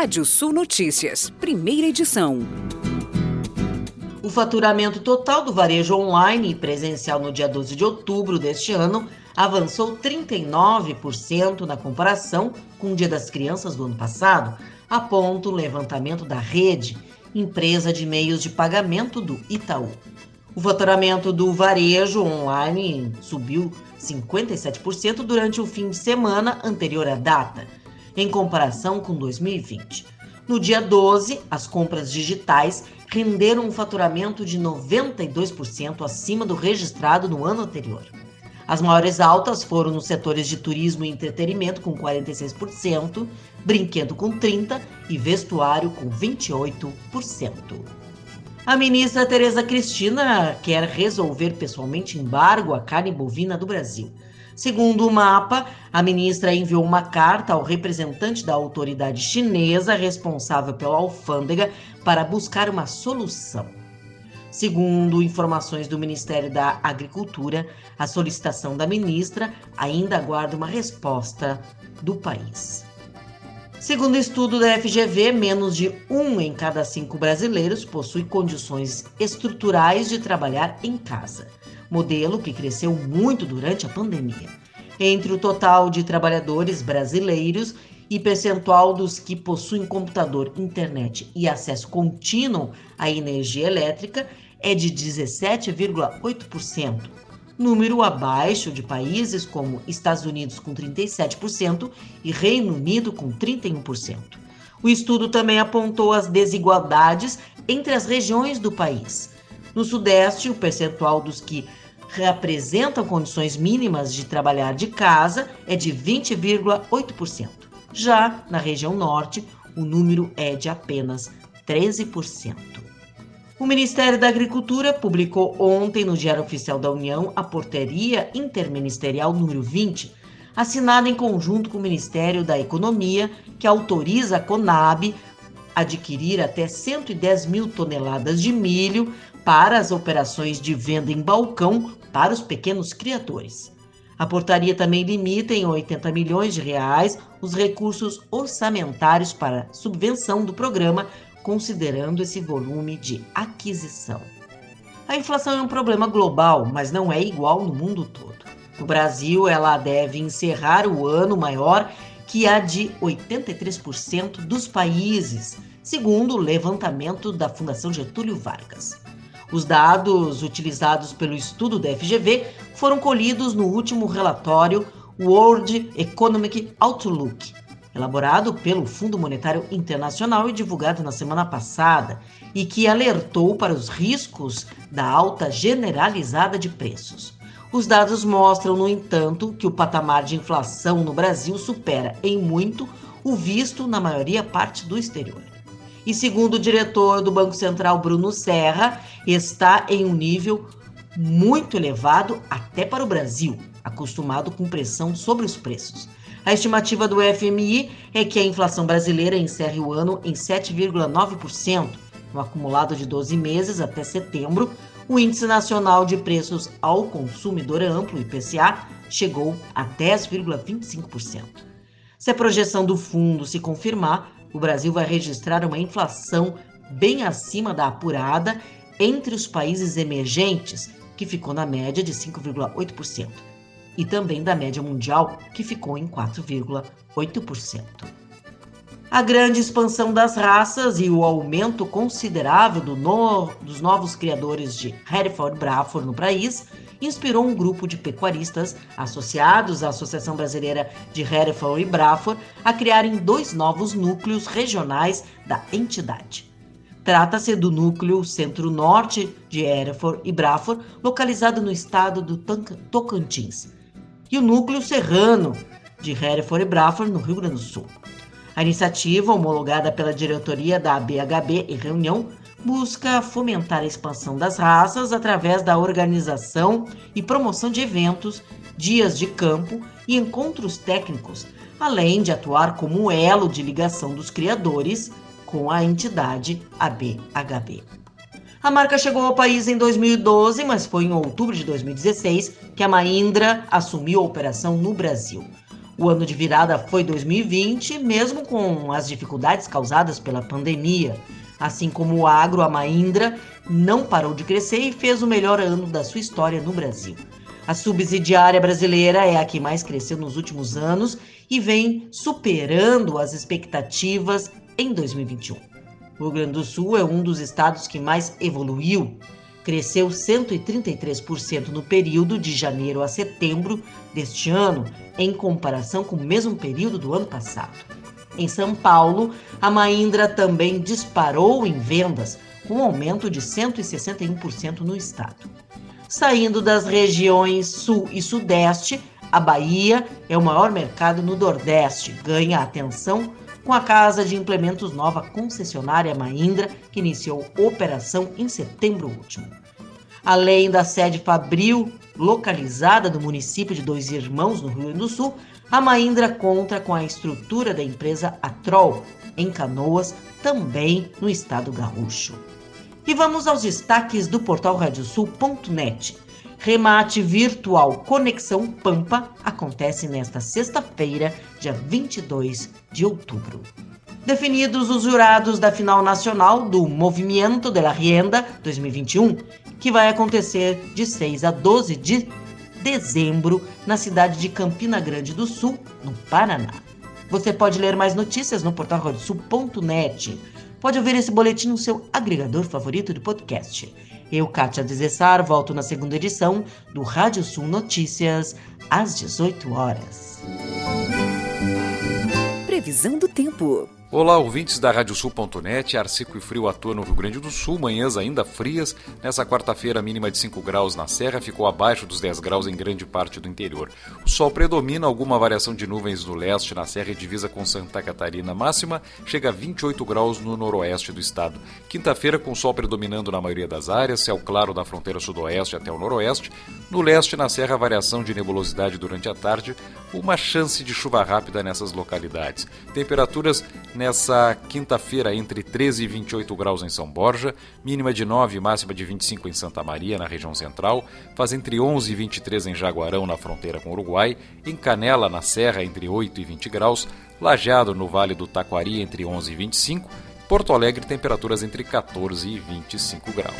Rádio Sul Notícias, primeira edição. O faturamento total do varejo online e presencial no dia 12 de outubro deste ano avançou 39% na comparação com o Dia das Crianças do ano passado, aponta o levantamento da rede, empresa de meios de pagamento do Itaú. O faturamento do varejo online subiu 57% durante o fim de semana anterior à data, em comparação com 2020. No dia 12, as compras digitais renderam um faturamento de 92% acima do registrado no ano anterior. As maiores altas foram nos setores de turismo e entretenimento, com 46%, brinquedo com 30% e vestuário com 28%. A ministra Tereza Cristina quer resolver pessoalmente embargo à carne bovina do Brasil. Segundo o mapa, a ministra enviou uma carta ao representante da autoridade chinesa responsável pela alfândega para buscar uma solução. Segundo informações do Ministério da Agricultura, a solicitação da ministra ainda aguarda uma resposta do país. Segundo estudo da FGV, menos de um em cada cinco brasileiros possui condições estruturais de trabalhar em casa modelo que cresceu muito durante a pandemia. Entre o total de trabalhadores brasileiros e percentual dos que possuem computador, internet e acesso contínuo à energia elétrica é de 17,8%, número abaixo de países como Estados Unidos com 37% e Reino Unido com 31%. O estudo também apontou as desigualdades entre as regiões do país. No Sudeste, o percentual dos que representam condições mínimas de trabalhar de casa é de 20,8%. Já na região Norte, o número é de apenas 13%. O Ministério da Agricultura publicou ontem no Diário Oficial da União a Portaria Interministerial número 20, assinada em conjunto com o Ministério da Economia, que autoriza a Conab adquirir até 110 mil toneladas de milho para as operações de venda em balcão para os pequenos criadores. A portaria também limita em 80 milhões de reais os recursos orçamentários para subvenção do programa, considerando esse volume de aquisição. A inflação é um problema global, mas não é igual no mundo todo. No Brasil, ela deve encerrar o ano maior que a de 83% dos países, segundo o levantamento da Fundação Getúlio Vargas. Os dados utilizados pelo estudo da FGV foram colhidos no último relatório World Economic Outlook, elaborado pelo Fundo Monetário Internacional e divulgado na semana passada, e que alertou para os riscos da alta generalizada de preços. Os dados mostram, no entanto, que o patamar de inflação no Brasil supera em muito o visto na maioria parte do exterior. E segundo o diretor do Banco Central, Bruno Serra, está em um nível muito elevado até para o Brasil, acostumado com pressão sobre os preços. A estimativa do FMI é que a inflação brasileira encerre o ano em 7,9%, no acumulado de 12 meses até setembro, o Índice Nacional de Preços ao Consumidor Amplo, IPCA, chegou a 10,25%. Se a projeção do fundo se confirmar, o Brasil vai registrar uma inflação bem acima da apurada entre os países emergentes, que ficou na média de 5,8%, e também da média mundial, que ficou em 4,8%. A grande expansão das raças e o aumento considerável do no, dos novos criadores de Hereford Braford no país inspirou um grupo de pecuaristas associados à Associação Brasileira de Hereford e Braford a criarem dois novos núcleos regionais da entidade. Trata-se do núcleo centro-norte de Hereford e Braford, localizado no estado do Tocantins, e o núcleo serrano de Hereford e Braford, no Rio Grande do Sul. A iniciativa, homologada pela diretoria da BHB em reunião, busca fomentar a expansão das raças através da organização e promoção de eventos, dias de campo e encontros técnicos, além de atuar como elo de ligação dos criadores com a entidade ABHB. A marca chegou ao país em 2012, mas foi em outubro de 2016 que a Mahindra assumiu a operação no Brasil. O ano de virada foi 2020, mesmo com as dificuldades causadas pela pandemia. Assim como o agro, a Mahindra não parou de crescer e fez o melhor ano da sua história no Brasil. A subsidiária brasileira é a que mais cresceu nos últimos anos e vem superando as expectativas em 2021. O Rio Grande do Sul é um dos estados que mais evoluiu cresceu 133% no período de janeiro a setembro deste ano, em comparação com o mesmo período do ano passado. Em São Paulo, a Mahindra também disparou em vendas, com um aumento de 161% no estado. Saindo das regiões Sul e Sudeste, a Bahia é o maior mercado no Nordeste, ganha atenção com a Casa de Implementos Nova concessionária Mahindra, que iniciou operação em setembro último. Além da sede Fabril, localizada no município de Dois Irmãos, no Rio Grande do Sul, a Mahindra conta com a estrutura da empresa Atrol, em Canoas, também no estado gaúcho. E vamos aos destaques do portal radiosul.net. Remate virtual Conexão Pampa acontece nesta sexta-feira, dia 22 de outubro. Definidos os jurados da final nacional do Movimento de la Rienda 2021, que vai acontecer de 6 a 12 de dezembro na cidade de Campina Grande do Sul, no Paraná. Você pode ler mais notícias no portal radiosul.net. Pode ouvir esse boletim no seu agregador favorito de podcast. Eu, Kátia Desessar, volto na segunda edição do Rádio Sul Notícias, às 18 horas. Previsão do tempo. Olá, ouvintes da Radiosul.net, ar seco e frio atua no Rio Grande do Sul, manhãs ainda frias. Nessa quarta-feira, mínima de 5 graus na Serra, ficou abaixo dos 10 graus em grande parte do interior. O sol predomina, alguma variação de nuvens no leste, na Serra e divisa com Santa Catarina. Máxima chega a 28 graus no noroeste do estado. Quinta-feira, com sol predominando na maioria das áreas, céu claro da fronteira sudoeste até o noroeste. No leste, na Serra, variação de nebulosidade durante a tarde, uma chance de chuva rápida nessas localidades. Temperaturas nessa quinta-feira entre 13 e 28 graus em São Borja, mínima de 9 e máxima de 25 em Santa Maria, na região central, faz entre 11 e 23 em Jaguarão, na fronteira com o Uruguai, em Canela, na Serra, entre 8 e 20 graus, Lajeado, no Vale do Taquari, entre 11 e 25, Porto Alegre, temperaturas entre 14 e 25 graus.